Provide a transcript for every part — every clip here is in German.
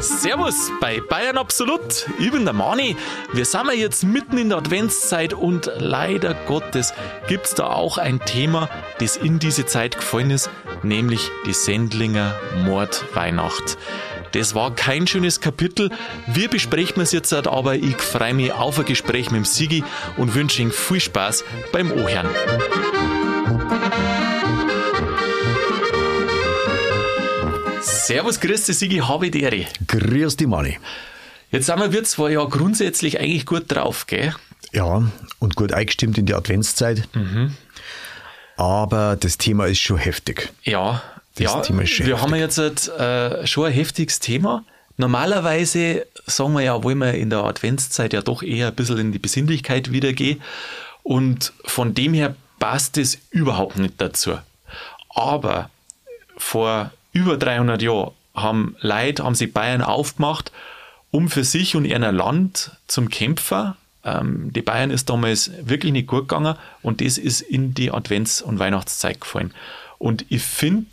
Servus bei Bayern Absolut. Ich bin der Mani. Wir sind ja jetzt mitten in der Adventszeit und leider Gottes gibt es da auch ein Thema, das in diese Zeit gefallen ist, nämlich die Sendlinger Mordweihnacht. Das war kein schönes Kapitel. Wir besprechen es jetzt, aber ich freue mich auf ein Gespräch mit dem Sigi und wünsche Ihnen viel Spaß beim Ohren. Servus, grüß dich, Sigi, habe die Ehre. Grüß dich, Mani. Jetzt sind wir, wir zwar ja grundsätzlich eigentlich gut drauf, gell? Ja, und gut eingestimmt in die Adventszeit. Mhm. Aber das Thema ist schon heftig. Ja, das ja, Thema ist schon wir heftig. haben jetzt äh, schon ein heftiges Thema. Normalerweise sagen wir ja, wollen wir in der Adventszeit ja doch eher ein bisschen in die Besinnlichkeit wiedergehen. Und von dem her passt es überhaupt nicht dazu. Aber vor über 300 Jahren haben Leute, haben sich Bayern aufgemacht, um für sich und ihr Land zum Kämpfer. Ähm, die Bayern ist damals wirklich nicht gut gegangen und das ist in die Advents- und Weihnachtszeit gefallen. Und ich finde,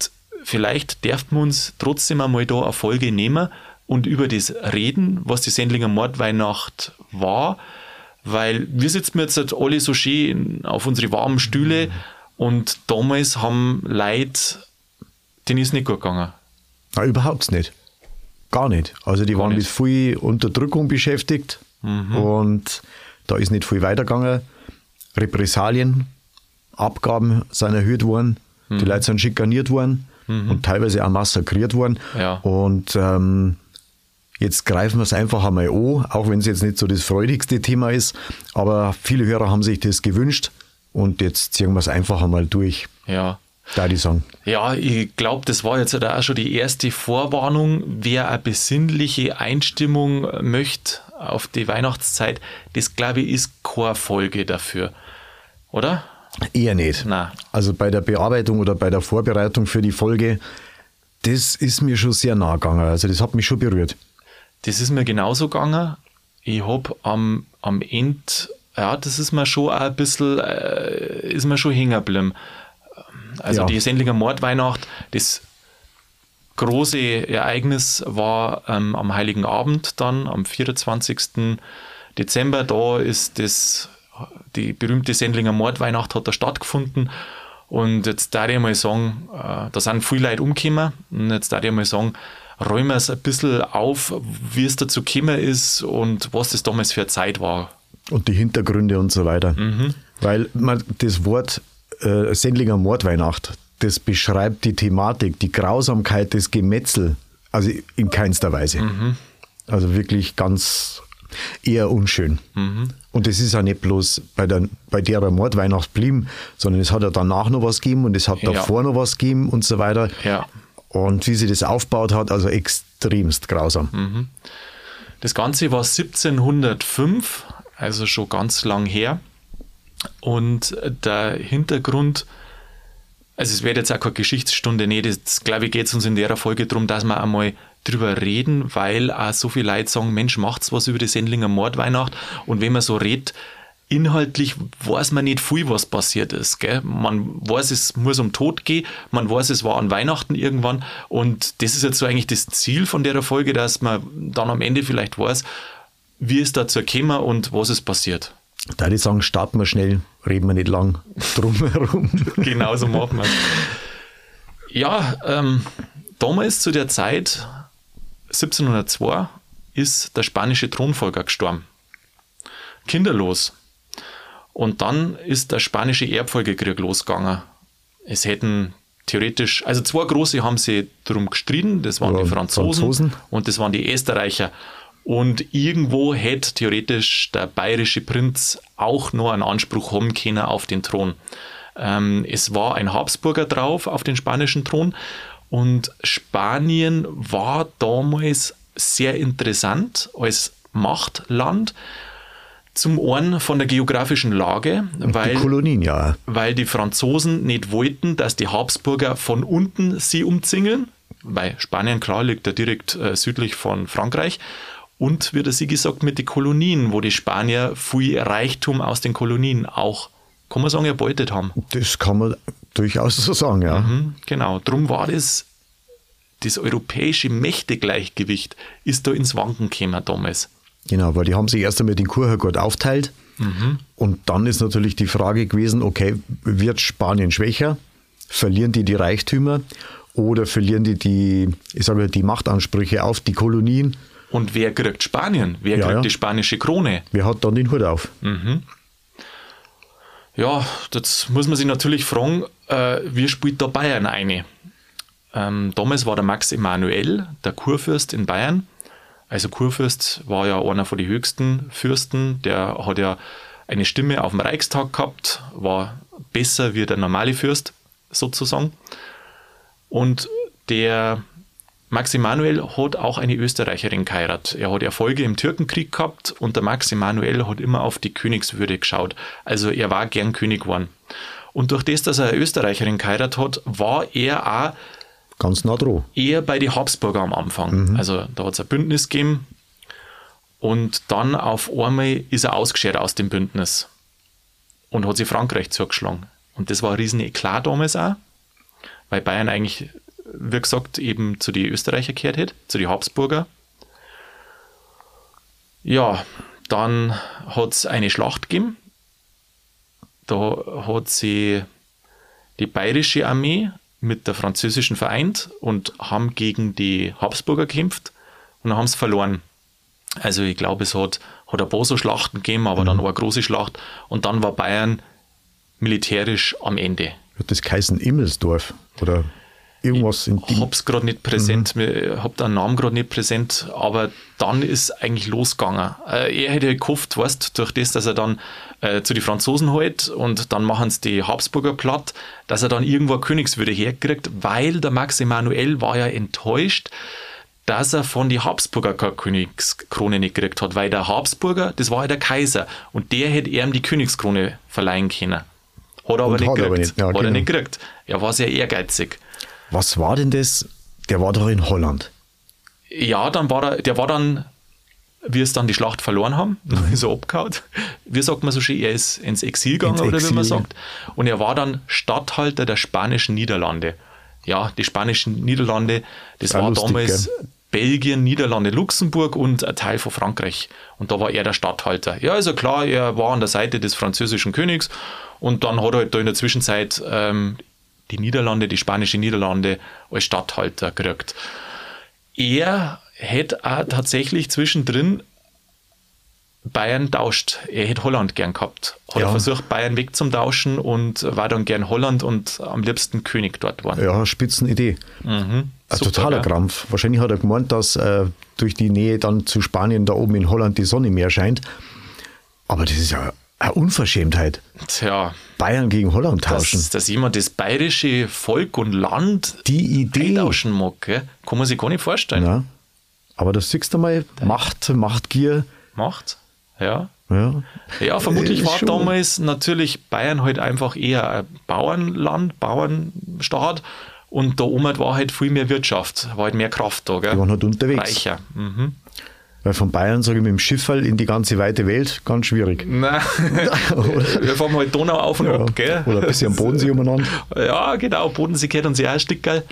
vielleicht dürfen wir uns trotzdem einmal da eine Folge nehmen und über das reden, was die Sendlinger Mordweihnacht war, weil wir sitzen jetzt halt alle so schön auf unsere warmen Stühle und damals haben Leute denen ist nicht gut gegangen. Nein, überhaupt nicht. Gar nicht. Also die Gar waren nicht. mit viel Unterdrückung beschäftigt mhm. und da ist nicht viel weitergegangen. Repressalien, Abgaben sind erhöht worden, mhm. die Leute sind schikaniert worden mhm. und teilweise auch massakriert worden. Ja. Und ähm, jetzt greifen wir es einfach einmal an, auch wenn es jetzt nicht so das freudigste Thema ist, aber viele Hörer haben sich das gewünscht und jetzt ziehen wir es einfach einmal durch. Ja. Da die Song. Ja, ich glaube, das war jetzt auch schon die erste Vorwarnung. Wer eine besinnliche Einstimmung möchte auf die Weihnachtszeit, das glaube ich ist keine Folge dafür. Oder? Eher nicht. Nein. Also bei der Bearbeitung oder bei der Vorbereitung für die Folge, das ist mir schon sehr nah gegangen. Also das hat mich schon berührt. Das ist mir genauso gegangen. Ich habe am, am Ende, ja, das ist mir schon ein bisschen, äh, ist mir schon hängen geblieben also ja. die Sendlinger Mordweihnacht, das große Ereignis war ähm, am Heiligen Abend dann, am 24. Dezember. Da ist das, die berühmte Sendlinger Mordweihnacht hat da stattgefunden. Und jetzt darf ich mal sagen, äh, da sind viele Leute umgekommen. Und jetzt darf ich mal sagen, räumen wir es ein bisschen auf, wie es dazu gekommen ist und was das damals für eine Zeit war. Und die Hintergründe und so weiter. Mhm. Weil man das Wort äh, Sendlinger Mordweihnacht, das beschreibt die Thematik, die Grausamkeit des Gemetzel, also in keinster Weise. Mhm. Also wirklich ganz eher unschön. Mhm. Und es ist ja nicht bloß bei, der, bei der Mordweihnacht blieben, sondern es hat ja danach noch was gegeben und es hat ja. davor noch was gegeben und so weiter. Ja. Und wie sie das aufgebaut hat, also extremst grausam. Mhm. Das Ganze war 1705, also schon ganz lang her. Und der Hintergrund, also es wird jetzt auch keine Geschichtsstunde, nee, das glaube ich geht es uns in der Folge darum, dass wir einmal drüber reden, weil auch so viele Leute sagen, Mensch, macht's was über die Sendlinger Mordweihnacht und wenn man so redet, inhaltlich weiß man nicht viel, was passiert ist. Gell? Man weiß, es muss um Tod gehen, man weiß, es war an Weihnachten irgendwann und das ist jetzt so eigentlich das Ziel von der Folge, dass man dann am Ende vielleicht weiß, wie es dazu gekommen und was ist passiert. Da ich sagen, starten wir schnell, reden wir nicht lang drum herum. Genauso machen wir es. Ja, ähm, damals zu der Zeit, 1702, ist der spanische Thronfolger gestorben. Kinderlos. Und dann ist der spanische Erbfolgekrieg losgegangen. Es hätten theoretisch, also zwei große haben sie darum gestritten, das waren ja, die Franzosen, Franzosen, und das waren die Österreicher. Und irgendwo hätte theoretisch der bayerische Prinz auch nur einen Anspruch haben können auf den Thron. Ähm, es war ein Habsburger drauf auf den spanischen Thron und Spanien war damals sehr interessant als Machtland. Zum einen von der geografischen Lage, weil die Kolonien, ja. weil die Franzosen nicht wollten, dass die Habsburger von unten sie umzingeln, weil Spanien klar liegt ja direkt äh, südlich von Frankreich und, wie sie gesagt, mit den Kolonien, wo die Spanier viel Reichtum aus den Kolonien auch, kann man sagen, erbeutet haben. Das kann man durchaus so sagen, ja. Mhm, genau, drum war das, das europäische Mächtegleichgewicht ist da ins Wanken gekommen damals. Genau, weil die haben sich erst einmal den Kurhergott aufteilt mhm. und dann ist natürlich die Frage gewesen, okay, wird Spanien schwächer? Verlieren die die Reichtümer oder verlieren die die, ich sage die Machtansprüche auf die Kolonien? Und wer kriegt Spanien? Wer ja, kriegt ja. die spanische Krone? Wer hat dann den Hut auf? Mhm. Ja, das muss man sich natürlich fragen, äh, wie spielt da Bayern eine? Ähm, damals war der Max Emanuel, der Kurfürst in Bayern. Also Kurfürst war ja einer von den höchsten Fürsten, der hat ja eine Stimme auf dem Reichstag gehabt, war besser wie der normale Fürst sozusagen. Und der Max Emanuel hat auch eine Österreicherin geheiratet. Er hat Erfolge im Türkenkrieg gehabt und der Max Emanuel hat immer auf die Königswürde geschaut. Also er war gern König geworden. Und durch das, dass er eine Österreicherin geheiratet hat, war er auch ganz nah dran. Eher bei den Habsburger am Anfang. Mhm. Also da hat es ein Bündnis gegeben und dann auf einmal ist er ausgeschert aus dem Bündnis und hat sich Frankreich zugeschlagen. Und das war ein riesen Eklat damals auch, weil Bayern eigentlich wie gesagt, eben zu den Österreicher gehört hat, zu den Habsburger. Ja, dann hat es eine Schlacht gegeben. Da hat sie die bayerische Armee mit der französischen vereint und haben gegen die Habsburger gekämpft und haben es verloren. Also ich glaube, es hat, hat ein paar so Schlachten gegeben, aber mhm. dann war eine große Schlacht und dann war Bayern militärisch am Ende. Wird das geheißen Immelsdorf? Oder? Irgendwas in Ich hab's gerade nicht präsent, mhm. ich hab den Namen gerade nicht präsent, aber dann ist eigentlich losgegangen. Äh, er hätte gehofft, weißt, durch das, dass er dann äh, zu den Franzosen hält und dann machen sie die Habsburger platt, dass er dann irgendwo eine Königswürde herkriegt, weil der Max Emanuel war ja enttäuscht, dass er von den Habsburger keine Königskrone nicht gekriegt hat, weil der Habsburger, das war ja der Kaiser und der hätte ihm die Königskrone verleihen können. Hat er aber nicht gekriegt. Nicht. Ja, hat genau. er nicht gekriegt. Er war sehr ehrgeizig. Was war denn das? Der war doch in Holland. Ja, dann war er, der war dann, wie es dann die Schlacht verloren haben, so abgehauen. Wie sagt man so schön, er ist ins Exil gegangen, ins oder Exil. wie man sagt. Und er war dann Statthalter der spanischen Niederlande. Ja, die spanischen Niederlande, das war, war lustig, damals gell? Belgien, Niederlande, Luxemburg und ein Teil von Frankreich. Und da war er der Statthalter. Ja, also klar, er war an der Seite des französischen Königs und dann hat er halt da in der Zwischenzeit ähm, die Niederlande, die spanische Niederlande als Statthalter gekriegt. Er hätte auch tatsächlich zwischendrin Bayern tauscht. Er hätte Holland gern gehabt. Hat ja. er versucht, Bayern wegzutauschen und war dann gern Holland und am liebsten König dort geworden. Ja, Spitzenidee. Mhm. Ein Super, totaler ja. Krampf. Wahrscheinlich hat er gemeint, dass äh, durch die Nähe dann zu Spanien da oben in Holland die Sonne mehr scheint. Aber das ist ja eine Unverschämtheit. Tja. Bayern gegen Holland tauschen. Dass, dass jemand das bayerische Volk und Land die Idee tauschen mag, gell? kann man sich gar nicht vorstellen. Ja. Aber das siehst du mal, Macht, Machtgier. Macht, ja. Ja, ja vermutlich war schon. damals natürlich Bayern halt einfach eher ein Bauernland, Bauernstaat und da oben war halt viel mehr Wirtschaft, war halt mehr Kraft da. Gell? Die waren halt unterwegs. Reicher. Mhm. Weil von Bayern, sage ich, mit dem Schiff in die ganze weite Welt, ganz schwierig. Nein, wir fahren halt Donau auf und ja. ab, gell? Oder ein bisschen am Bodensee umeinander. Ja, genau, Bodensee gehört uns ja ein Stück, gell?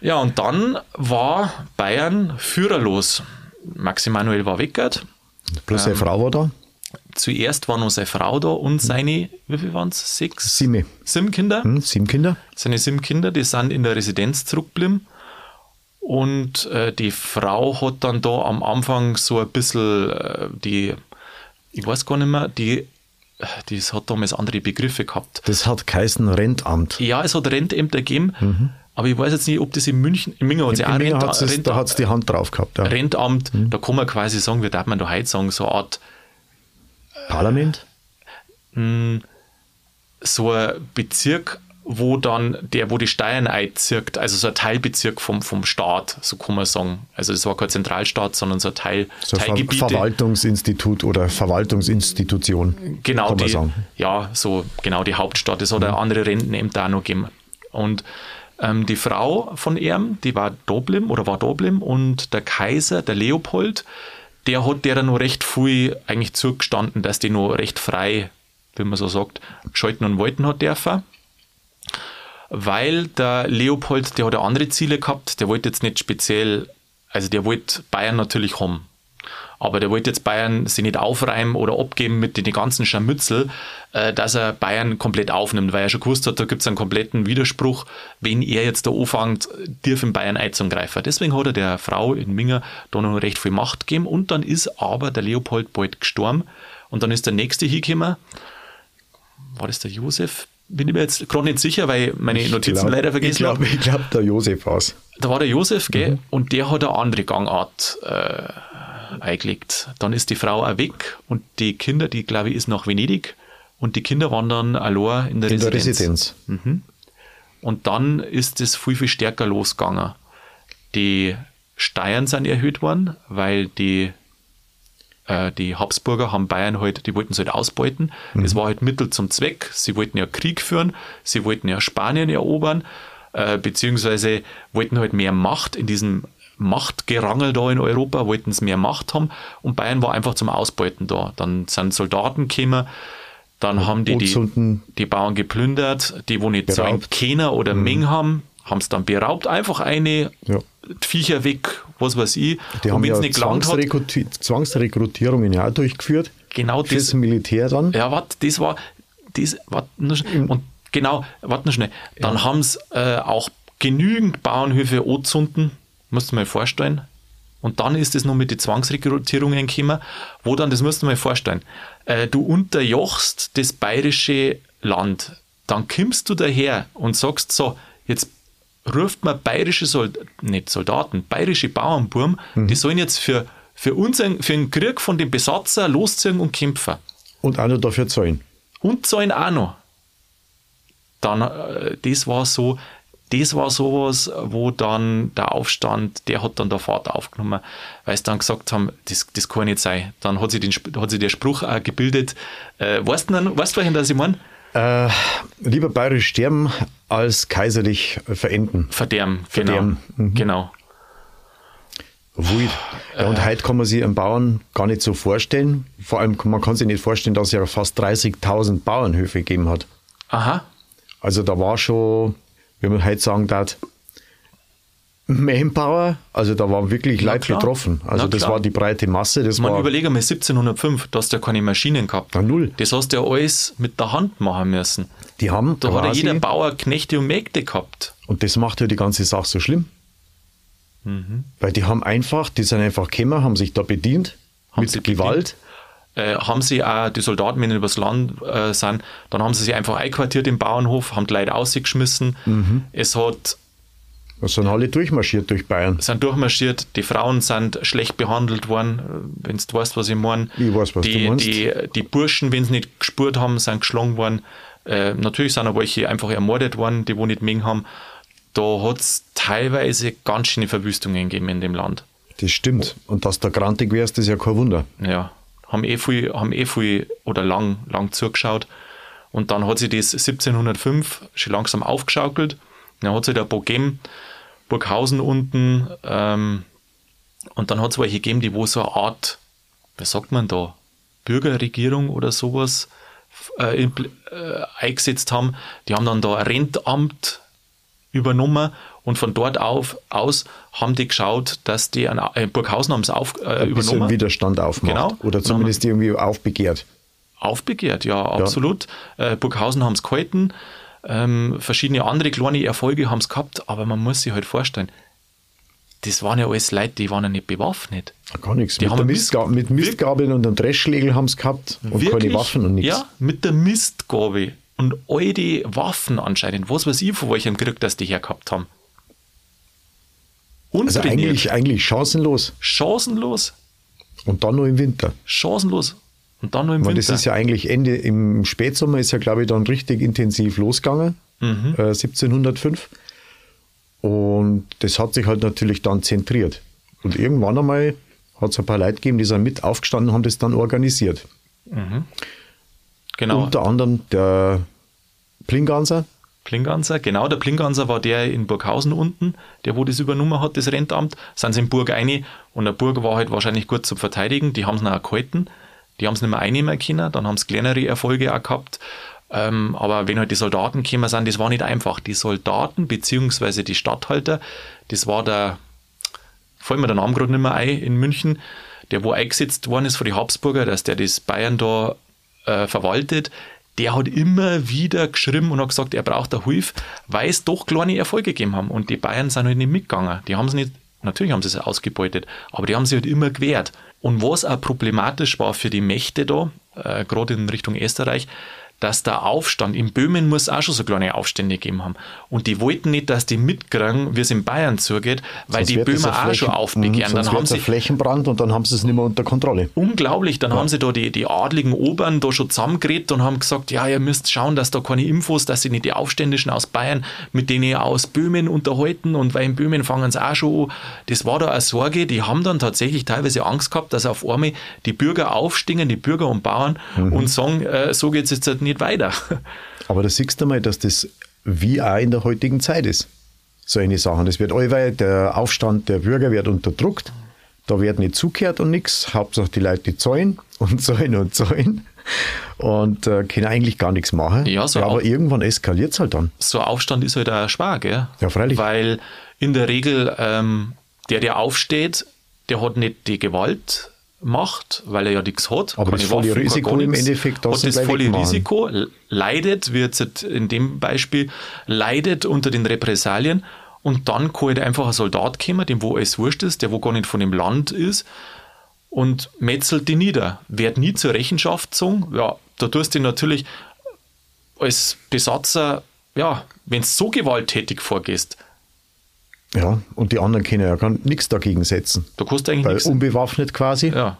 Ja, und dann war Bayern führerlos. Max Emanuel war weggert. Plus seine ähm, Frau war da. Zuerst war noch seine Frau da und seine, wie viel waren es? Sechs? Sieben. Sieben Kinder. Hm, sieben Kinder. Seine sieben Kinder, die sind in der Residenz zurückgeblieben. Und äh, die Frau hat dann da am Anfang so ein bisschen äh, die, ich weiß gar nicht mehr, die, das hat damals andere Begriffe gehabt. Das hat geheißen Rentamt. Ja, es hat Rentämter gegeben. Mhm. Aber ich weiß jetzt nicht, ob das in München, in München hat es ja auch Rent, hat's Rent, da hat es die Hand drauf gehabt. Ja. Rentamt, mhm. da kann man quasi sagen, wie darf man da heute sagen, so eine Art Parlament? Äh, so ein Bezirk wo dann der, wo die Steuern einzirkt, also so ein Teilbezirk vom, vom Staat, so kann man sagen. Also es war kein Zentralstaat, sondern so ein Teil, so Teilgebiete. Ver Verwaltungsinstitut oder Verwaltungsinstitution. Genau, die, ja, so genau die Hauptstadt. Es hat mhm. andere Rentenämter auch noch gegeben. Und ähm, die Frau von ihm, die war Doblim oder war Doblim und der Kaiser, der Leopold, der hat der noch recht früh eigentlich zugestanden, dass die noch recht frei, wie man so sagt, schalten und walten hat dürfen. Weil der Leopold, der hat ja andere Ziele gehabt, der wollte jetzt nicht speziell, also der wollte Bayern natürlich haben. Aber der wollte jetzt Bayern sich nicht aufreimen oder abgeben mit den ganzen Scharmützel, äh, dass er Bayern komplett aufnimmt, weil er schon gewusst hat, da gibt es einen kompletten Widerspruch, wenn er jetzt da anfängt, dürfen Bayern einzugreifen. Deswegen hat er der Frau in Minger da noch recht viel Macht gegeben und dann ist aber der Leopold bald gestorben und dann ist der nächste hingekommen. War das der Josef? Bin ich mir jetzt gerade nicht sicher, weil meine Notizen glaub, leider vergessen habe. Ich glaube, glaub, der Josef war es. Da war der Josef, gell? Mhm. Und der hat eine andere Gangart. Äh, eingelegt. Dann ist die Frau auch weg und die Kinder, die glaube ich ist nach Venedig und die Kinder waren dann allein in der in Residenz. Der Residenz. Mhm. Und dann ist es viel, viel stärker losgegangen. Die Steuern sind erhöht worden, weil die, äh, die Habsburger haben Bayern halt, die wollten es halt ausbeuten. Mhm. Es war halt Mittel zum Zweck. Sie wollten ja Krieg führen, sie wollten ja Spanien erobern, äh, beziehungsweise wollten halt mehr Macht in diesem Machtgerangel da in Europa, wollten sie mehr Macht haben und Bayern war einfach zum Ausbeuten da. Dann sind Soldaten gekommen, dann ja, haben die, die die Bauern geplündert, die wo nicht zahlen Keiner oder mhm. Meng haben, haben es dann beraubt, einfach eine ja. Viecher weg, was weiß ich. Die und haben ja nicht Zwangsrekruti Zwangsrekrutierungen ja auch durchgeführt. Genau das. Fürs Militär dann. Ja, warte, das war, das, warte, und genau, warte noch schnell. Dann ja. haben sie äh, auch genügend Bauernhöfe anzünden musst du mal vorstellen. Und dann ist es noch mit den Zwangsrekrutierungen gekommen, wo dann, das musst du mal vorstellen, äh, du unterjochst das bayerische Land, dann kommst du daher und sagst so, jetzt ruft man bayerische Soldaten, nicht Soldaten, bayerische Bauernburm, mhm. die sollen jetzt für, für, unseren, für den Krieg von dem Besatzer losziehen und kämpfen. Und auch noch dafür zahlen. Und zahlen auch noch. Dann, äh, das war so, das war sowas, wo dann der Aufstand, der hat dann der Fahrt aufgenommen, weil sie dann gesagt haben, das, das kann nicht sein. Dann hat sich, den, hat sich der Spruch auch gebildet. Äh, weißt du, weißt du das ich meine? Äh, lieber bayerisch sterben als kaiserlich verenden. Verderben, Verderben. genau. Mhm. genau. Wild. Ja, und äh, heute kann man sich einen Bauern gar nicht so vorstellen. Vor allem, man kann sich nicht vorstellen, dass es ja fast 30.000 Bauernhöfe gegeben hat. Aha. Also da war schon wie man heute sagen darf, Manpower, also da waren wirklich Na, Leute klar. betroffen. Also Na, das klar. war die breite Masse. Das man war überlege mal 1705, da hast du ja keine Maschinen gehabt. Na, null. Das hast du ja alles mit der Hand machen müssen. Die haben da hat ja jeder Bauer Knechte und Mägde gehabt. Und das macht ja die ganze Sache so schlimm. Mhm. Weil die haben einfach, die sind einfach gekommen, haben sich da bedient, haben mit Gewalt. Bedient äh, haben sie auch die Soldaten, wenn sie übers Land äh, sind, dann haben sie sich einfach einquartiert im Bauernhof, haben die Leute ausgeschmissen. Mhm. Es hat das sind alle durchmarschiert durch Bayern. Sind durchmarschiert. Die Frauen sind schlecht behandelt worden, wenn du weißt, was ich meine. Ich weiß, was die, du meinst. Die, die Burschen, wenn sie nicht gespürt haben, sind geschlagen worden. Äh, natürlich sind auch welche einfach ermordet worden, die wo nicht mehr haben. Da hat es teilweise ganz schöne Verwüstungen gegeben in dem Land. Das stimmt. Und dass du grantig wärst, ist ja kein Wunder. Ja haben eh viel, haben eh viel oder lang, lang zugeschaut. Und dann hat sich das 1705 schon langsam aufgeschaukelt. Dann hat sich der Bogem, Burghausen unten, ähm, und dann hat es welche gegeben, die wo so eine Art, was sagt man da, Bürgerregierung oder sowas äh, äh, eingesetzt haben. Die haben dann da ein Rentamt übernommen und von dort auf, aus haben die geschaut, dass die an äh, Burghausen haben es auf, äh, ein übernommen. Widerstand aufmacht. Genau. Oder zumindest irgendwie aufbegehrt. Aufbegehrt, ja, absolut. Ja. Äh, Burghausen haben es gehalten. Ähm, verschiedene andere kleine Erfolge haben es gehabt, aber man muss sich halt vorstellen, das waren ja alles Leute, die waren ja nicht bewaffnet. Gar nichts. Die mit, haben Mistga mit Mistgabeln und einem Dreschschlägel haben es gehabt und wirklich? keine Waffen und nichts. Ja, mit der Mistgabel und all die Waffen anscheinend, was weiß ich, von welchem Krieg das die hergehabt haben. Also eigentlich, eigentlich chancenlos. Chancenlos. Und dann nur im Winter. Chancenlos. Und dann nur im Weil Winter. Das ist ja eigentlich Ende, im Spätsommer ist ja, glaube ich, dann richtig intensiv losgegangen, mhm. äh, 1705. Und das hat sich halt natürlich dann zentriert. Und irgendwann einmal hat es ein paar Leute gegeben, die sind mit aufgestanden und haben das dann organisiert. Mhm. Genau. Unter anderem der Plinganser. Plinganser, genau, der Plinganser war der in Burghausen unten, der wo das übernommen hat, das Rentamt. Sind sie in Burg eine und der Burg war halt wahrscheinlich gut zu verteidigen. Die haben es noch gehalten, die haben es nicht mehr einnehmen können, dann haben sie kleinere Erfolge auch gehabt. Ähm, aber wenn halt die Soldaten gekommen sind, das war nicht einfach. Die Soldaten beziehungsweise die Stadthalter, das war der, fällt mir der Name gerade nicht mehr ein, in München, der wo eingesetzt worden ist von die Habsburger, dass der das Bayern da äh, verwaltet, der hat immer wieder geschrieben und hat gesagt, er braucht eine Hilfe, weil es doch kleine Erfolge gegeben haben. Und die Bayern sind halt nicht mitgegangen. Die haben es nicht, natürlich haben sie es ausgebeutet, aber die haben sich halt immer gewehrt. Und was auch problematisch war für die Mächte da, äh, gerade in Richtung Österreich, dass der Aufstand, in Böhmen muss auch schon so kleine Aufstände gegeben haben. Und die wollten nicht, dass die mitkriegen, wie es in Bayern zugeht, weil sonst die Böhmer auch Flächen, schon aufbegehren. Dann haben sie Flächenbrand und dann haben sie es nicht mehr unter Kontrolle. Unglaublich. Dann ja. haben sie da die, die adligen Obern da schon zusammengeredet und haben gesagt, ja, ihr müsst schauen, dass da keine Infos, dass sie nicht die Aufständischen aus Bayern mit denen aus Böhmen unterhalten und weil in Böhmen fangen sie auch schon an. Das war da eine Sorge. Die haben dann tatsächlich teilweise Angst gehabt, dass auf einmal die Bürger aufstehen, die Bürger und Bauern mhm. und sagen, äh, so geht es jetzt halt nicht weiter. Aber da siehst du mal, dass das wie auch in der heutigen Zeit ist. So eine Sachen. Es wird allweil, der Aufstand der Bürger wird unterdrückt. Da wird nicht zugehört und nichts. Hauptsache die Leute zahlen und zahlen und zahlen und äh, können eigentlich gar nichts machen. Ja, so ja, aber irgendwann eskaliert es halt dann. So Aufstand ist halt auch schwer, gell? Ja, freilich. Weil in der Regel ähm, der, der aufsteht, der hat nicht die Gewalt, macht, weil er ja nichts hat. Aber das volle Waffen, Risiko im Endeffekt, das hat das volle wegmachen. Risiko, leidet, wie jetzt in dem Beispiel, leidet unter den Repressalien und dann kann halt einfach ein Soldat kommen, dem wo es wurscht ist, der wo gar nicht von dem Land ist und metzelt die nieder. Wird nie zur Rechenschaft gezogen. Ja, da tust du natürlich als Besatzer, ja, wenn du so gewalttätig vorgehst, ja, und die anderen können ja gar nichts dagegen setzen. Da kannst du eigentlich Weil nichts. unbewaffnet quasi. Ja.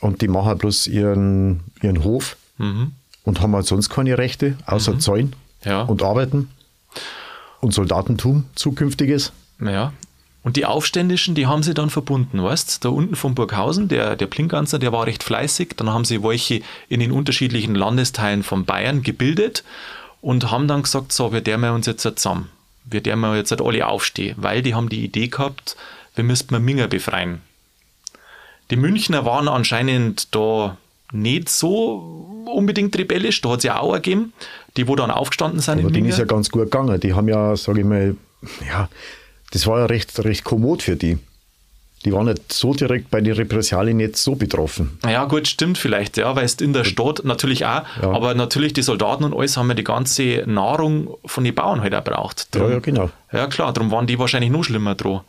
Und die machen bloß ihren, ihren Hof mhm. und haben halt sonst keine Rechte, außer mhm. Zäunen ja. und Arbeiten und Soldatentum zukünftiges. Ja. Und die Aufständischen, die haben sie dann verbunden, weißt Da unten von Burghausen, der, der Plinganzer, der war recht fleißig. Dann haben sie welche in den unterschiedlichen Landesteilen von Bayern gebildet und haben dann gesagt, so, wir der uns jetzt zusammen wir der mal jetzt halt alle aufstehen, weil die haben die Idee gehabt, wir müssten mal Minger befreien. Die Münchner waren anscheinend da nicht so unbedingt rebellisch, da hat es ja auch gegeben, die wo dann aufgestanden sind Aber Minger. ist ja ganz gut gegangen, die haben ja, sage ich mal, ja, das war ja recht, recht kommod für die die waren nicht so direkt bei den Repressalien jetzt so betroffen. Ja, gut, stimmt vielleicht, ja, weil es in der Stadt natürlich auch, ja. aber natürlich die Soldaten und alles haben ja die ganze Nahrung von den Bauern halt auch braucht. Drum, ja, ja, genau. Ja, klar, darum waren die wahrscheinlich noch schlimmer dran.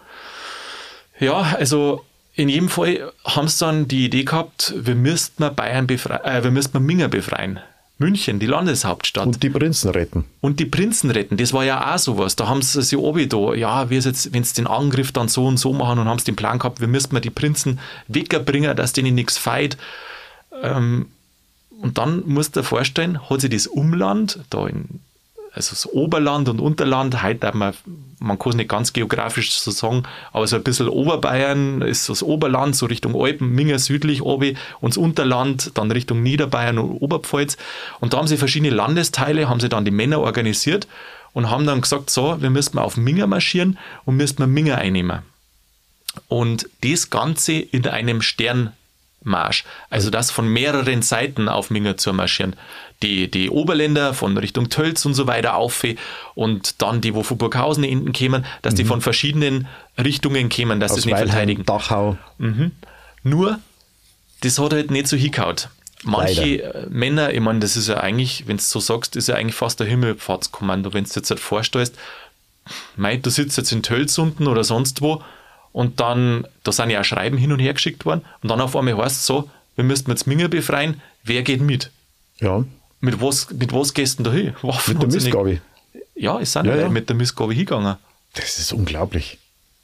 Ja, also in jedem Fall haben sie dann die Idee gehabt, wir müssten Bayern befreien, äh, wir müssten Minger befreien. München, die Landeshauptstadt. Und die Prinzen retten. Und die Prinzen retten, das war ja auch sowas. Da haben sie sich obi da, ja, jetzt, wenn sie den Angriff dann so und so machen und haben sie den Plan gehabt, wir müssten mal die Prinzen wegbringen, dass denen nichts feit. Ähm, und dann musst du dir vorstellen, hat sich das Umland da in also das Oberland und Unterland, heute man, man kann es nicht ganz geografisch so sagen, aber so ein bisschen Oberbayern ist das Oberland, so Richtung Alpen, Minger südlich obi und das Unterland dann Richtung Niederbayern und Oberpfalz. Und da haben sie verschiedene Landesteile, haben sie dann die Männer organisiert und haben dann gesagt, so, wir müssen auf Minger marschieren und müssen Minger einnehmen. Und das Ganze in einem Sternmarsch, also das von mehreren Seiten auf Minger zu marschieren die, die Oberländer von Richtung Tölz und so weiter auf und dann die, wo von Burghausen hinten kämen, dass mhm. die von verschiedenen Richtungen kämen, dass das nicht verteidigen. Dachau. Mhm. Nur, das hat halt nicht so hingehauen. Manche Leider. Äh, Männer, ich meine, das ist ja eigentlich, wenn du so sagst, ist ja eigentlich fast ein Himmelfahrtskommando, wenn du jetzt halt vorstellst, mei, du sitzt jetzt in Tölz unten oder sonst wo und dann, da sind ja auch Schreiben hin und her geschickt worden und dann auf einmal heißt es so, wir müssten jetzt Minger befreien, wer geht mit? Ja. Mit was, mit was gehst du da hin? Waffen mit der Missgabe. Ja, ich sind ja, ja. mit der Missgabe hingegangen. Das ist unglaublich.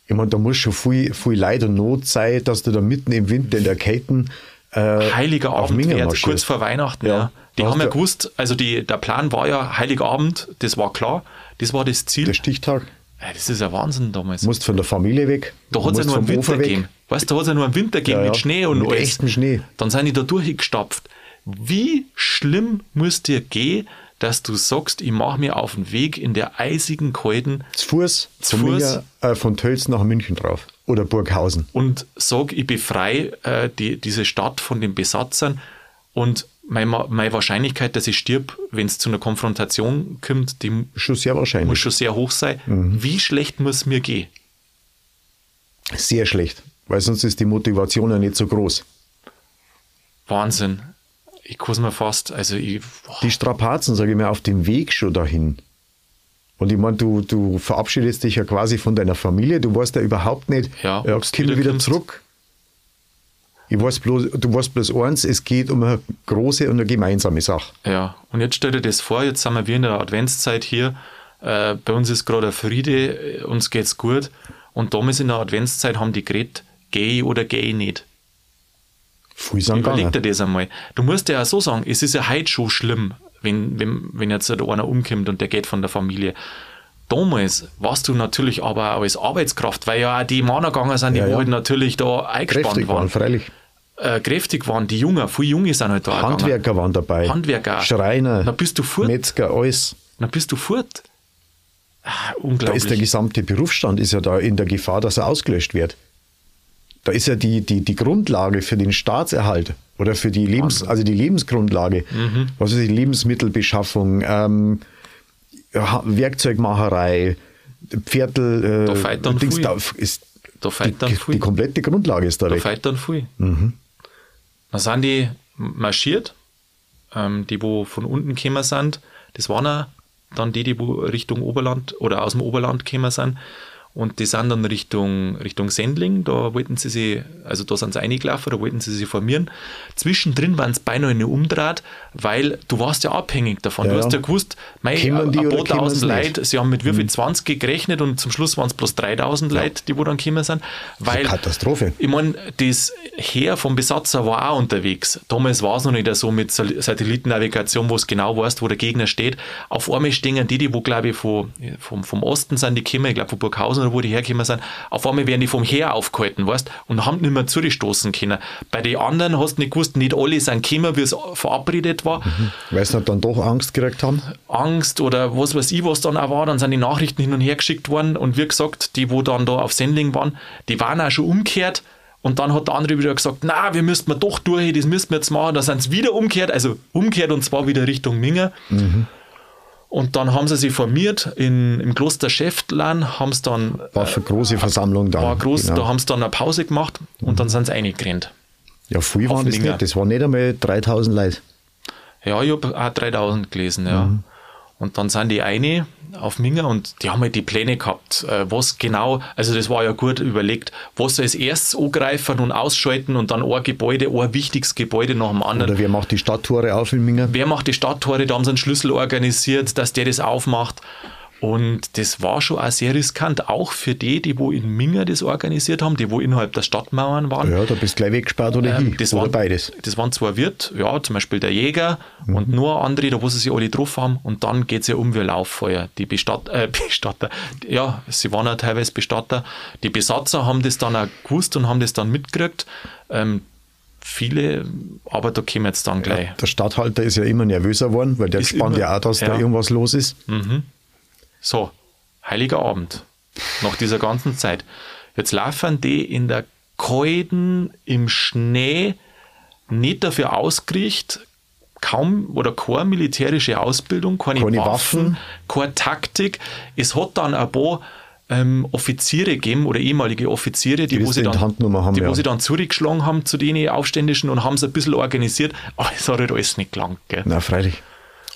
Ich meine, da muss schon viel, viel Leid und Not sein, dass du da mitten im Winter in der Käten äh, Heiliger Abend wird, kurz vor Weihnachten, ja. ja. Die haben ja gewusst, also die, der Plan war ja Heiligabend, das war klar, das war das Ziel. Der Stichtag. Ja, das ist ja Wahnsinn damals. Du musst von der Familie weg. Da hat es ja nur einen Winter gegeben. Weißt du, da hat es ja nur einen Winter gegeben ja, mit Schnee und mit alles. Echten Schnee. Dann sind die da durchgestapft. Wie schlimm muss dir gehen, dass du sagst, ich mache mir auf den Weg in der eisigen Kalten zu Fuß, zu Fuß Minja, äh, von Tölz nach München drauf oder Burghausen und sag, ich befreie äh, die, diese Stadt von den Besatzern und meine, meine Wahrscheinlichkeit, dass ich stirb, wenn es zu einer Konfrontation kommt, die schon sehr wahrscheinlich. muss schon sehr hoch sein. Mhm. Wie schlecht muss mir gehen? Sehr schlecht, weil sonst ist die Motivation ja nicht so groß. Wahnsinn. Ich kann mir fast, also ich, Die Strapazen, sage ich mir, auf dem Weg schon dahin. Und ich meine, du, du verabschiedest dich ja quasi von deiner Familie, du weißt ja überhaupt nicht, ja, ja komm wieder, wieder zurück. Ich weiß bloß, du weißt bloß eins, es geht um eine große und eine gemeinsame Sache. Ja, und jetzt stell dir das vor, jetzt sind wir in der Adventszeit hier, äh, bei uns ist gerade Friede, uns geht's gut. Und damals in der Adventszeit haben die geredet, gay oder gay nicht. Viel sagen Überleg dir das einmal. Du musst ja auch so sagen, es ist ja heute schon schlimm, wenn, wenn, wenn jetzt einer umkommt und der geht von der Familie. Damals warst du natürlich aber auch als Arbeitskraft, weil ja auch die Männer gegangen sind, die ja, ja. halt natürlich da eingespannt Kräftig waren. freilich. Äh, kräftig waren, die Jungen, viele Junge sind halt da Handwerker gegangen. waren dabei. Handwerker. Schreiner. Dann bist du fort. Metzger, alles. Dann bist du fort. Ah, unglaublich. Da ist der gesamte Berufsstand ist ja da in der Gefahr, dass er ausgelöscht wird. Da ist ja die, die, die Grundlage für den Staatserhalt oder für die Lebens, also die Lebensgrundlage, mhm. was ist die Lebensmittelbeschaffung, ähm, Werkzeugmacherei, Viertel, äh, da feit dann Dings, da ist da die, dann die, komplette Grundlage ist da, da weg. Da feit dann viel. Mhm. Dann sind die marschiert, ähm, die wo von unten gekommen sind, das waren auch dann die, die wo Richtung Oberland oder aus dem Oberland gekommen sind. Und die sind dann Richtung, Richtung Sendling, da wollten sie sich, also da sind sie eingelaufen, da wollten sie sich formieren. Zwischendrin waren es beinahe eine Umdraht, weil du warst ja abhängig davon. Ja, du hast ja gewusst, mei, ein paar tausend Leute, sie haben mit wie viel mhm. 20 gerechnet und zum Schluss waren es bloß 3000 ja. Leute, die wo dann gekommen sind. Weil, Katastrophe. Ich meine, das Heer vom Besatzer war auch unterwegs. Damals war es noch nicht so mit Satellitennavigation, wo es genau weißt, wo der Gegner steht. Auf einmal stehen die, die wo, glaube ich, vom, vom, vom Osten sind die gekommen, ich glaube von Burghausen oder wo die hergekommen sind, auf einmal werden die vom Heer aufgehalten, weißt und haben nicht mehr zugestoßen können. Bei den anderen hast du nicht gewusst, nicht alle sind gekommen, wie es verabredet war. Mhm. Weil sie dann doch Angst gekriegt haben? Angst oder was weiß ich, was dann auch war, dann sind die Nachrichten hin und her geschickt worden und wie gesagt, die, wo dann da auf Sendling waren, die waren auch schon umgekehrt. Und dann hat der andere wieder gesagt, na, wir müssten wir doch durch, das müssten wir jetzt machen. Da sind sie wieder umgekehrt, also umgekehrt und zwar wieder Richtung Minger. Mhm. Und dann haben sie sich formiert in, im Kloster Schäftlan, haben es dann. War für große äh, Versammlung da. War groß, genau. da haben sie dann eine Pause gemacht und mhm. dann sind sie eingerannt. Ja, viel waren das nicht. Das waren nicht einmal 3000 Leute. Ja, ich habe auch 3000 gelesen, ja. Mhm. Und dann sind die eine auf Minger und die haben halt die Pläne gehabt, äh, was genau, also das war ja gut überlegt, was als erstes angreifen und ausschalten und dann ein Gebäude, ein wichtiges Gebäude nach dem anderen. Oder wer macht die Stadttore auf in Minger? Wer macht die Stadttore, da haben sie einen Schlüssel organisiert, dass der das aufmacht. Und das war schon auch sehr riskant, auch für die, die wo in Minger das organisiert haben, die wo innerhalb der Stadtmauern waren. Ja, da bist du gleich weggesperrt oder ähm, das oder waren, beides. Das waren zwei Wirt, ja, zum Beispiel der Jäger mhm. und nur andere, da wo sie sich alle drauf haben und dann geht es ja um wie Lauffeuer. Die Bestatter, äh, Bestatter, ja, sie waren ja teilweise Bestatter. Die Besatzer haben das dann auch gewusst und haben das dann mitgekriegt. Ähm, viele, aber da kommen jetzt dann gleich. Ja, der Stadthalter ist ja immer nervöser geworden, weil der ist spannt ja auch, dass ja. da irgendwas los ist. Mhm. So, heiliger Abend, nach dieser ganzen Zeit. Jetzt laufen die in der Kalten, im Schnee, nicht dafür ausgerichtet, kaum oder keine militärische Ausbildung, keine, keine Waffen, Waffen, keine Taktik. Es hat dann ein paar ähm, Offiziere gegeben oder ehemalige Offiziere, die, die, wo, sie dann, haben, die ja. wo sie dann zurückgeschlagen haben zu den Aufständischen und haben es ein bisschen organisiert. Aber es hat halt alles nicht gelangt. Gell? Na, freilich.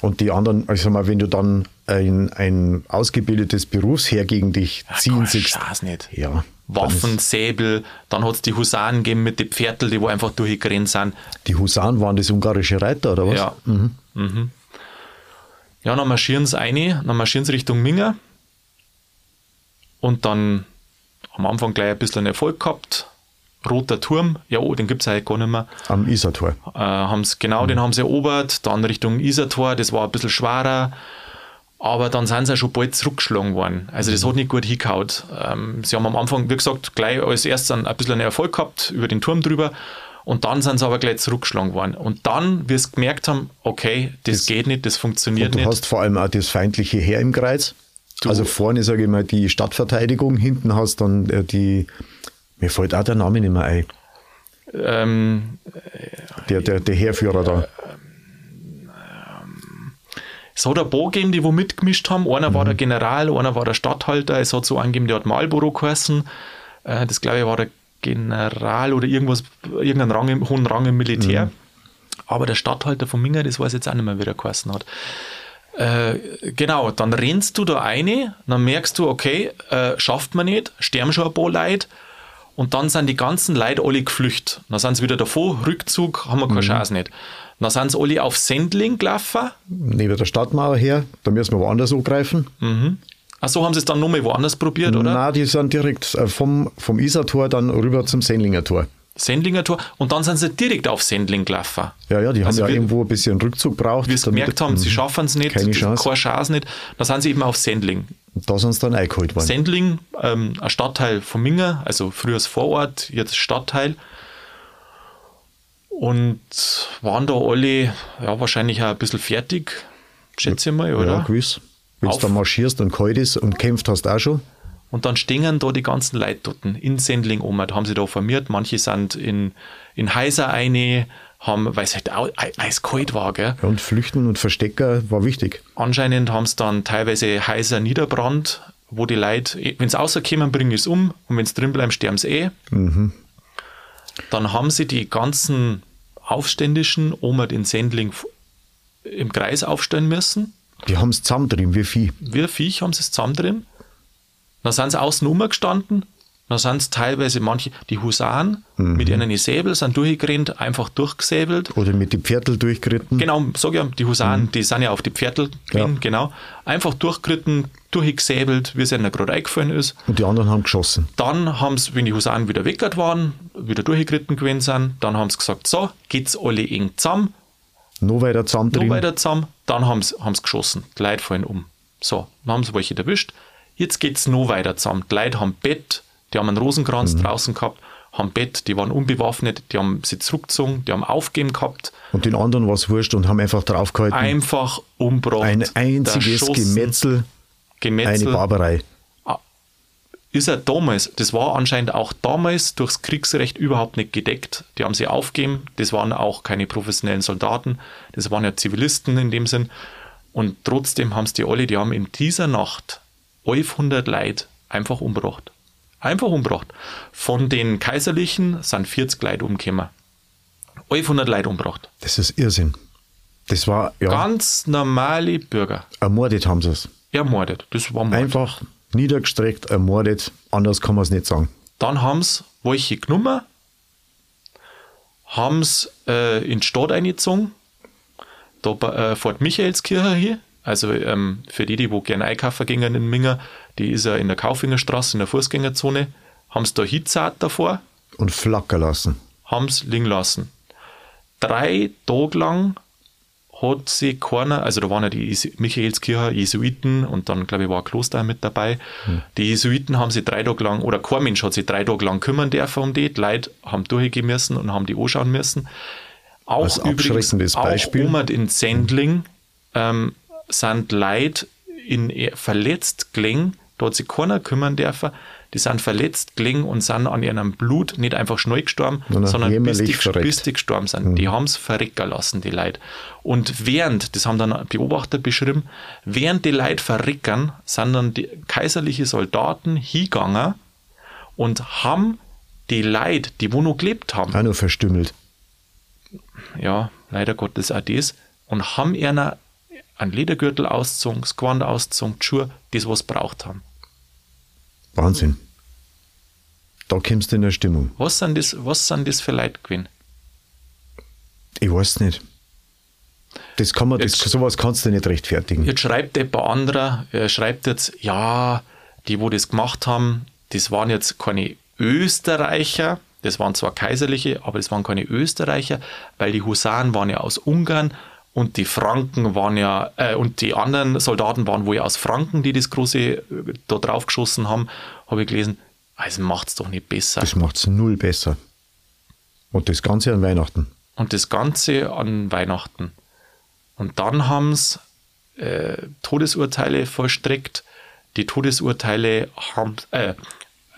Und die anderen, also mal, wenn du dann ein, ein ausgebildetes Berufsheer gegen dich ziehen siehst. nicht. Ja. Waffen, Säbel, dann hat es die Husaren gegeben mit den Pferdl, die wo einfach durchgerannt sind. Die Husaren waren das ungarische Reiter, oder was? Ja. Mhm. Mhm. Ja, dann marschieren sie eine, dann marschieren sie Richtung Minger. Und dann am Anfang gleich ein bisschen Erfolg gehabt. Roter Turm, ja, oh, den gibt es eigentlich gar nicht mehr. Am Isartor. Äh, haben's, genau, mhm. den haben sie erobert. Dann Richtung Isartor, das war ein bisschen schwerer. Aber dann sind sie ja schon bald zurückgeschlagen worden. Also das mhm. hat nicht gut hingehauen. Ähm, sie haben am Anfang, wie gesagt, gleich als erstes ein, ein bisschen einen Erfolg gehabt über den Turm drüber. Und dann sind sie aber gleich zurückgeschlagen worden. Und dann, wie sie gemerkt haben, okay, das, das geht nicht, das funktioniert du nicht. Du hast vor allem auch das feindliche Heer im Kreis. Du, also vorne, sage ich mal, die Stadtverteidigung, hinten hast dann äh, die, mir fällt auch der Name nicht mehr ein. Ähm, der, der, der Heerführer da. Es hat ein paar gegeben, die wo mitgemischt haben. Einer mhm. war der General, einer war der Stadthalter. Es hat so angegeben, der hat Marlboro geheißen. Äh, das glaube ich war der General oder irgendwas, irgendeinen Rang im, hohen Rang im Militär. Mhm. Aber der Stadthalter von Minger, das weiß jetzt auch nicht mehr, wie der geheißen hat. Äh, genau, dann rennst du da eine, dann merkst du, okay, äh, schafft man nicht, sterben schon ein paar Leute und dann sind die ganzen Leute alle geflüchtet. Dann sind sie wieder davor, Rückzug, haben wir keine mhm. Chance nicht. Dann sind sie alle auf Sendling gelaufen. Neben der Stadtmauer her, da müssen wir woanders angreifen. Mhm. Ach so, haben sie es dann nochmal woanders probiert, oder? Nein, die sind direkt äh, vom, vom Isartor dann rüber zum Sendlinger Tor. Sendlinger Tor und dann sind sie direkt auf Sendling gelaufen. Ja, ja, die also haben ja irgendwo ein bisschen Rückzug braucht. Wie sie gemerkt haben, sie mhm. schaffen es nicht, keine Chance. keine Chance nicht, dann sind sie eben auf Sendling. Und da sind sie dann eingeholt worden. Sendling, ähm, ein Stadtteil von Minger, also früher das Vorort, jetzt Stadtteil. Und waren da alle ja, wahrscheinlich auch ein bisschen fertig, schätze ich mal, oder? Ja, gewiss. Wenn du da marschierst und kalt ist und kämpft hast auch schon. Und dann stehen da die ganzen Leute dort in Sendling um, da haben sie da formiert. Manche sind in, in Heiser eine, haben, weil es halt eiskalt war, gell? Ja, und Flüchten und Verstecker war wichtig. Anscheinend haben sie dann teilweise Heiser niederbrannt, wo die Leute, wenn sie rauskommen, bringen es um und wenn sie drin bleiben, sterben sie eh. Mhm. Dann haben sie die ganzen Aufständischen oben in Sendling im Kreis aufstellen müssen. Die haben es zusammendrin, wie Vieh. Wie Viech haben sie es zusammendrin. Dann sind sie außen rumgestanden, dann sind es teilweise manche, die Husaren mhm. mit ihren Säbel sind durchgerannt, einfach durchgesäbelt. Oder mit den Pferdl durchgeritten. Genau, sag ja, die Husaren, mhm. die sind ja auf die Pferdl gewesen, ja. genau. Einfach durchgeritten, durchgesäbelt, wie es ihnen gerade eingefallen ist. Und die anderen haben geschossen. Dann haben sie, wenn die Husaren wieder weggert waren, wieder durchgeritten gewesen sind, dann haben sie gesagt, so, geht's alle eng zusammen. Noch weiter zusammen Noch weiter zusammen, dann haben sie, haben sie geschossen. Die Leute fallen um. So, dann haben sie welche erwischt Jetzt geht es noch weiter zusammen. Die Leute haben Bett, die haben einen Rosenkranz mhm. draußen gehabt, haben Bett, die waren unbewaffnet, die haben sich zurückgezogen, die haben aufgeben gehabt. Und den anderen war es wurscht und haben einfach draufgehalten. Einfach umgebracht. Ein einziges Gemetzel, Gemetzel, eine Barbarei. Ah, ist er damals, das war anscheinend auch damals durchs Kriegsrecht überhaupt nicht gedeckt. Die haben sie aufgeben, das waren auch keine professionellen Soldaten, das waren ja Zivilisten in dem Sinn. Und trotzdem haben es die alle, die haben in dieser Nacht 1100 Leute einfach umgebracht. Einfach umgebracht. Von den Kaiserlichen sind 40 Leute umgekommen. 1100 Leute umgebracht. Das ist Irrsinn. Das war, ja. Ganz normale Bürger. Ermordet haben sie es. Ermordet. Das war Mord. Einfach niedergestreckt, ermordet. Anders kann man es nicht sagen. Dann haben sie welche genommen, haben es äh, in die Stadt eingezogen, da äh, vor Michaelskirche hier, also ähm, für die, die wo gerne einkaufen gingen in Minger, die ist ja in der Kaufingerstraße, in der Fußgängerzone, haben es da hitzart davor. Und flacker lassen. Haben es liegen lassen. Drei Tage lang hat sie keiner, also da waren ja die Michaelskirche, Jesuiten und dann, glaube ich, war ein Kloster mit dabei. Hm. Die Jesuiten haben sie drei Tage lang, oder kein Mensch hat sich drei Tage lang kümmern dürfen um die. Die Leute haben durchgehen müssen und haben die anschauen müssen. Auch Als übrigens, auch Beispiel. in Sendling ähm, sind Leute in verletzt gelegen, dort sich keiner kümmern dürfen, die sind verletzt gelegen und sind an ihrem Blut nicht einfach schnell gestorben, sondern bis die, bis die, gestorben sind. Mhm. Die haben es verrecken lassen, die Leute. Und während, das haben dann Beobachter beschrieben, während die Leute verrecken, sind dann die kaiserliche Soldaten hingegangen und haben die Leute, die wo noch gelebt haben, auch noch verstümmelt. Ja, leider Gottes auch das. Und haben ihnen einen Ledergürtel ausgezogen, das Gewand ausgezogen, die Schuhe, das, was sie braucht haben. Wahnsinn. Da kommst du in der Stimmung. Was sind das, was sind das für Leute gewesen? Ich weiß nicht. Das kann man, das, sowas kannst du nicht rechtfertigen. Jetzt schreibt ein paar anderer, er schreibt jetzt, ja, die, wo das gemacht haben, das waren jetzt keine Österreicher, das waren zwar kaiserliche, aber das waren keine Österreicher, weil die Husaren waren ja aus Ungarn und die Franken waren ja, äh, und die anderen Soldaten waren wohl aus Franken, die das große äh, da drauf geschossen haben, habe ich gelesen. Also macht es doch nicht besser. Das macht es null besser. Und das Ganze an Weihnachten. Und das Ganze an Weihnachten. Und dann haben sie äh, Todesurteile vollstreckt. Die Todesurteile haben, äh,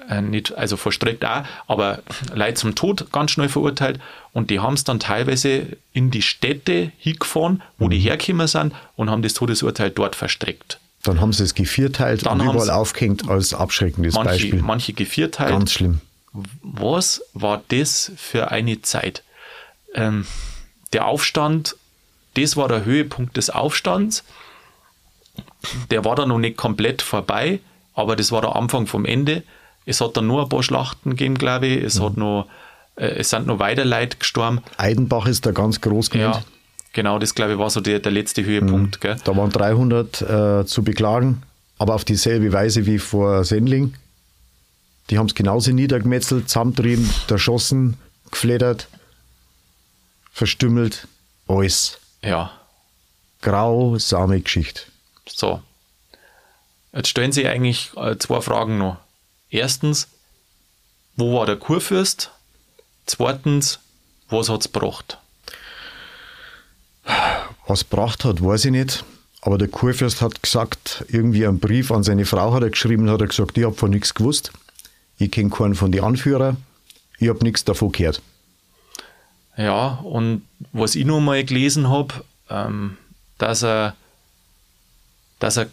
äh, nicht, also verstreckt auch, aber Leute zum Tod ganz schnell verurteilt und die haben es dann teilweise in die Städte hingefahren, wo mhm. die hergekommen sind und haben das Todesurteil dort verstreckt. Dann haben sie es gevierteilt dann und überall aufgehängt als abschreckendes manche, Beispiel. Manche gevierteilt. Ganz schlimm. Was war das für eine Zeit? Ähm, der Aufstand, das war der Höhepunkt des Aufstands. Der war dann noch nicht komplett vorbei, aber das war der Anfang vom Ende. Es hat dann nur ein paar Schlachten gegeben, glaube ich. Es, mhm. hat noch, äh, es sind noch weiter Leute gestorben. Eidenbach ist da ganz groß genannt. Ja, genau, das glaube ich war so der, der letzte Höhepunkt. Mhm. Da waren 300 äh, zu beklagen, aber auf dieselbe Weise wie vor Sendling. Die haben es genauso niedergemetzelt, zusammentrieben, erschossen, gefleddert, verstümmelt, alles. Ja. Grausame Geschichte. So. Jetzt stellen Sie eigentlich äh, zwei Fragen noch. Erstens, wo war der Kurfürst? Zweitens, was hat es gebracht? Was gebracht hat, weiß ich nicht. Aber der Kurfürst hat gesagt, irgendwie einen Brief an seine Frau hat er geschrieben, hat er gesagt, ich habe von nichts gewusst. Ich kenne keinen von den Anführern. Ich habe nichts davon gehört. Ja, und was ich noch mal gelesen habe, ähm, dass er, dass er,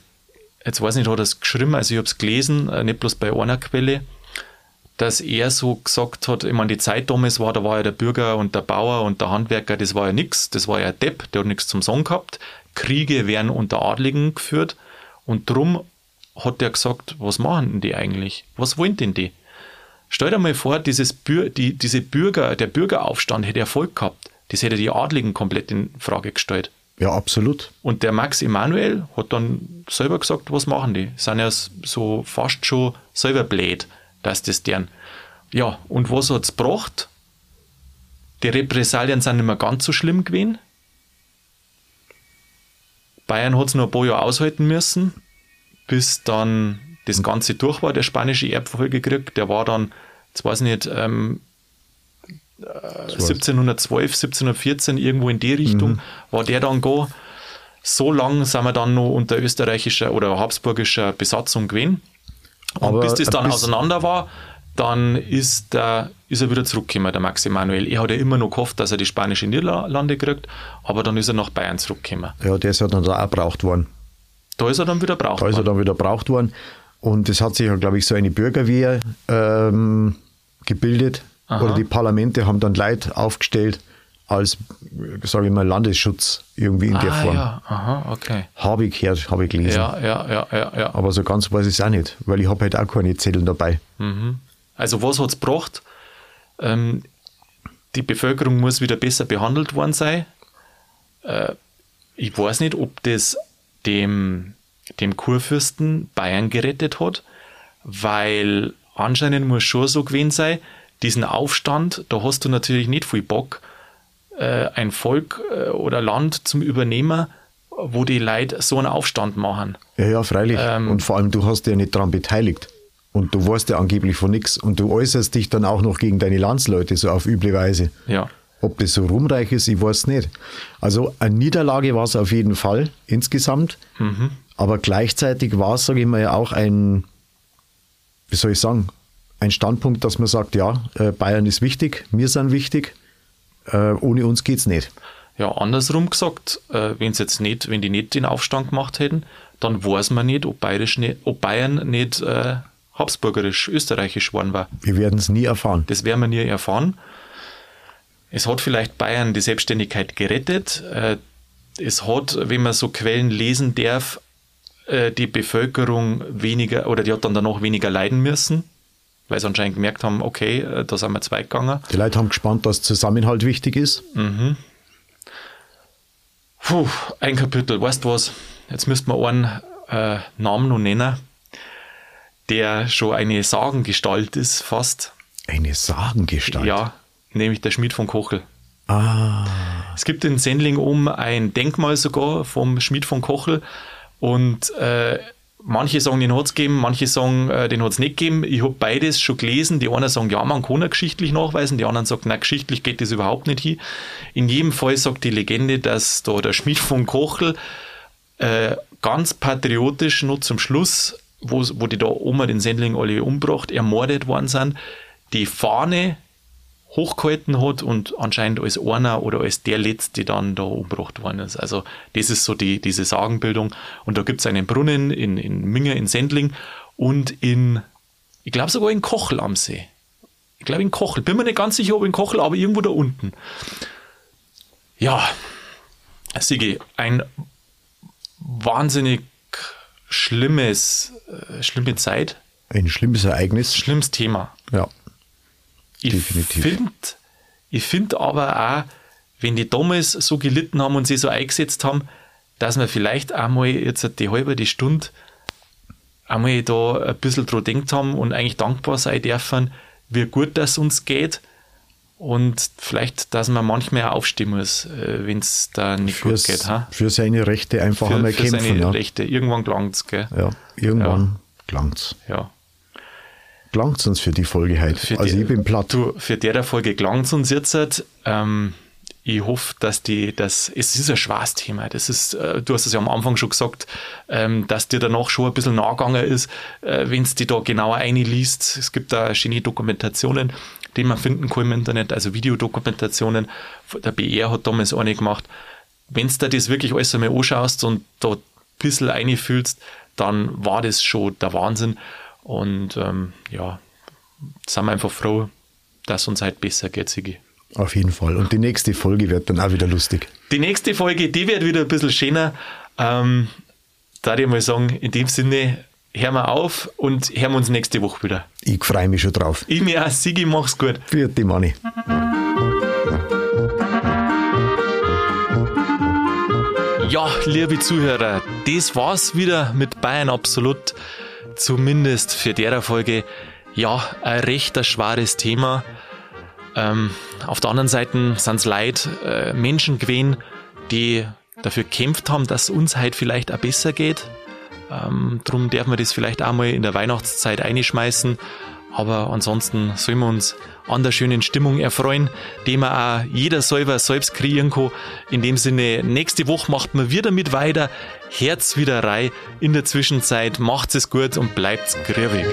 jetzt weiß ich nicht, hat er es geschrieben, also ich habe es gelesen, äh, nicht bloß bei einer Quelle, dass er so gesagt hat, ich meine, die Zeit damals war, da war ja der Bürger und der Bauer und der Handwerker, das war ja nichts, das war ja ein Depp, der hat nichts zum Sagen gehabt. Kriege werden unter Adligen geführt und drum hat er gesagt, was machen denn die eigentlich? Was wollen denn die? Stell dir mal vor, dieses Bür die, diese Bürger, der Bürgeraufstand hätte Erfolg gehabt. Das hätte die Adligen komplett in Frage gestellt. Ja, absolut. Und der Max Emanuel hat dann selber gesagt, was machen die? Sind ja so fast schon selber blöd, dass das deren. Ja, und was hat es gebracht? Die Repressalien sind nicht mehr ganz so schlimm gewesen. Bayern hat es noch ein paar Jahre aushalten müssen, bis dann das Ganze durch war, der spanische Erbfolgekrieg, der war dann, jetzt weiß ich nicht, ähm, 1712, 1714, irgendwo in die Richtung, mhm. war der dann go. So lang sind wir dann noch unter österreichischer oder habsburgischer Besatzung gewesen. Und Aber bis das dann bis auseinander war, dann ist, der, ist er wieder zurückgekommen, der Max Emanuel. Er hat ja immer noch gehofft, dass er die spanischen Niederlande kriegt, aber dann ist er nach Bayern zurückgekommen. Ja, der ist ja dann da auch braucht worden. Da ist er dann wieder braucht worden. Da ist er dann wieder braucht worden. Und es hat sich ja, glaube ich, so eine Bürgerwehr ähm, gebildet. Aha. Oder die Parlamente haben dann Leute aufgestellt als, sage ich mal, Landesschutz irgendwie in ah, der Form. Ja, aha, okay. Habe ich gehört, habe ich gelesen. Ja, ja, ja, ja, ja. Aber so ganz weiß ich es auch nicht, weil ich habe halt auch keine Zettel dabei. Mhm. Also was hat es gebracht? Ähm, die Bevölkerung muss wieder besser behandelt worden sein. Äh, ich weiß nicht, ob das dem dem Kurfürsten Bayern gerettet hat, weil anscheinend muss schon so gewesen sein, diesen Aufstand, da hast du natürlich nicht viel Bock, äh, ein Volk äh, oder Land zum Übernehmen, wo die Leute so einen Aufstand machen. Ja, ja, freilich. Ähm, und vor allem, du hast ja nicht daran beteiligt. Und du weißt ja angeblich von nichts. Und du äußerst dich dann auch noch gegen deine Landsleute, so auf üble Weise. Ja. Ob das so rumreich ist, ich weiß nicht. Also eine Niederlage war es auf jeden Fall insgesamt. Mhm. Aber gleichzeitig war es, sage ich mal, ja auch ein, wie soll ich sagen, ein Standpunkt, dass man sagt, ja, äh, Bayern ist wichtig, wir sind wichtig, äh, ohne uns geht es nicht. Ja, andersrum gesagt, äh, wenn jetzt nicht, wenn die nicht den Aufstand gemacht hätten, dann weiß man nicht, ob, Bayerisch nicht, ob Bayern nicht äh, habsburgerisch, österreichisch geworden war. Wir werden es nie erfahren. Das werden wir nie erfahren. Es hat vielleicht Bayern die Selbstständigkeit gerettet. Es hat, wenn man so Quellen lesen darf, die Bevölkerung weniger oder die hat dann danach weniger leiden müssen, weil sie anscheinend gemerkt haben, okay, äh, da sind wir zwei gegangen. Die Leute haben gespannt, dass Zusammenhalt wichtig ist. Mhm. Puh, ein Kapitel, weißt du was? Jetzt müssten wir einen äh, Namen noch nennen, der schon eine Sagengestalt ist, fast. Eine Sagengestalt? Ja, nämlich der Schmied von Kochel. Ah. Es gibt in Sendling um ein Denkmal sogar vom Schmied von Kochel. Und äh, manche sagen, den hat es gegeben, manche sagen, äh, den hat es nicht gegeben. Ich habe beides schon gelesen. Die einen sagen, ja, man kann er geschichtlich nachweisen, die anderen sagen, na, geschichtlich geht das überhaupt nicht hin. In jedem Fall sagt die Legende, dass da der Schmied von Kochel äh, ganz patriotisch nur zum Schluss wo, wo die da Oma den Sendling alle umgebracht, ermordet worden sind, die Fahne hochgehalten hat und anscheinend als einer oder als der Letzte dann da umgebracht worden ist. Also das ist so die, diese Sagenbildung. Und da gibt es einen Brunnen in, in Minger in Sendling und in, ich glaube sogar in Kochel am See. Ich glaube in Kochel. Bin mir nicht ganz sicher, ob in Kochel, aber irgendwo da unten. Ja, Sigi, ein wahnsinnig schlimmes, äh, schlimme Zeit. Ein schlimmes Ereignis. Schlimmes Thema. Ja. Ich definitiv. Find, ich finde aber auch, wenn die damals so gelitten haben und sie so eingesetzt haben, dass wir vielleicht einmal jetzt die halbe die Stunde einmal da ein bisschen dran denkt haben und eigentlich dankbar sein dürfen, wie gut das uns geht und vielleicht, dass man manchmal auch aufstehen muss, äh, wenn es da nicht Für's, gut geht. Ha? Für seine Rechte einfach für, einmal für kämpfen. Für seine ja. Rechte. Irgendwann gelangt es, gell? Ja, irgendwann ja. es. Ja. Gelangt uns für die Folge heute. Für also die, ich bin platt. Du, für der Folge gelangt es uns jetzt. Ähm, ich hoffe, dass die, das, es ist ein schweres Thema. Das ist, äh, du hast es ja am Anfang schon gesagt, ähm, dass dir danach schon ein bisschen nachgegangen ist, äh, wenn es die da genauer einliest. Es gibt da schöne Dokumentationen die man finden kann im Internet, also Videodokumentationen. Der BR hat damals eine gemacht. Wenn du dir das wirklich alles einmal anschaust und da ein bisschen reinfühlst, dann war das schon der Wahnsinn. Und ähm, ja, sind wir einfach froh, dass uns halt besser geht, Sigi. Auf jeden Fall. Und die nächste Folge wird dann auch wieder lustig. Die nächste Folge, die wird wieder ein bisschen schöner. Ähm, da ich mal sagen, in dem Sinne, hören wir auf und hören wir uns nächste Woche wieder. Ich freue mich schon drauf. Ich mir auch. Sigi, mach's gut. Für die Money. Ja, liebe Zuhörer, das war's wieder mit Bayern Absolut. Zumindest für der Folge. Ja, ein recht schweres Thema. Ähm, auf der anderen Seite sind es Leid, äh, Menschen gewesen, die dafür gekämpft haben, dass uns halt vielleicht auch besser geht. Ähm, drum darf man das vielleicht auch mal in der Weihnachtszeit einschmeißen. Aber ansonsten sollen wir uns an der schönen Stimmung erfreuen, die man auch jeder selber selbst kreieren kann. In dem Sinne, nächste Woche macht man wieder mit weiter. Herz wieder rein. In der Zwischenzeit macht's es gut und bleibt's grübig.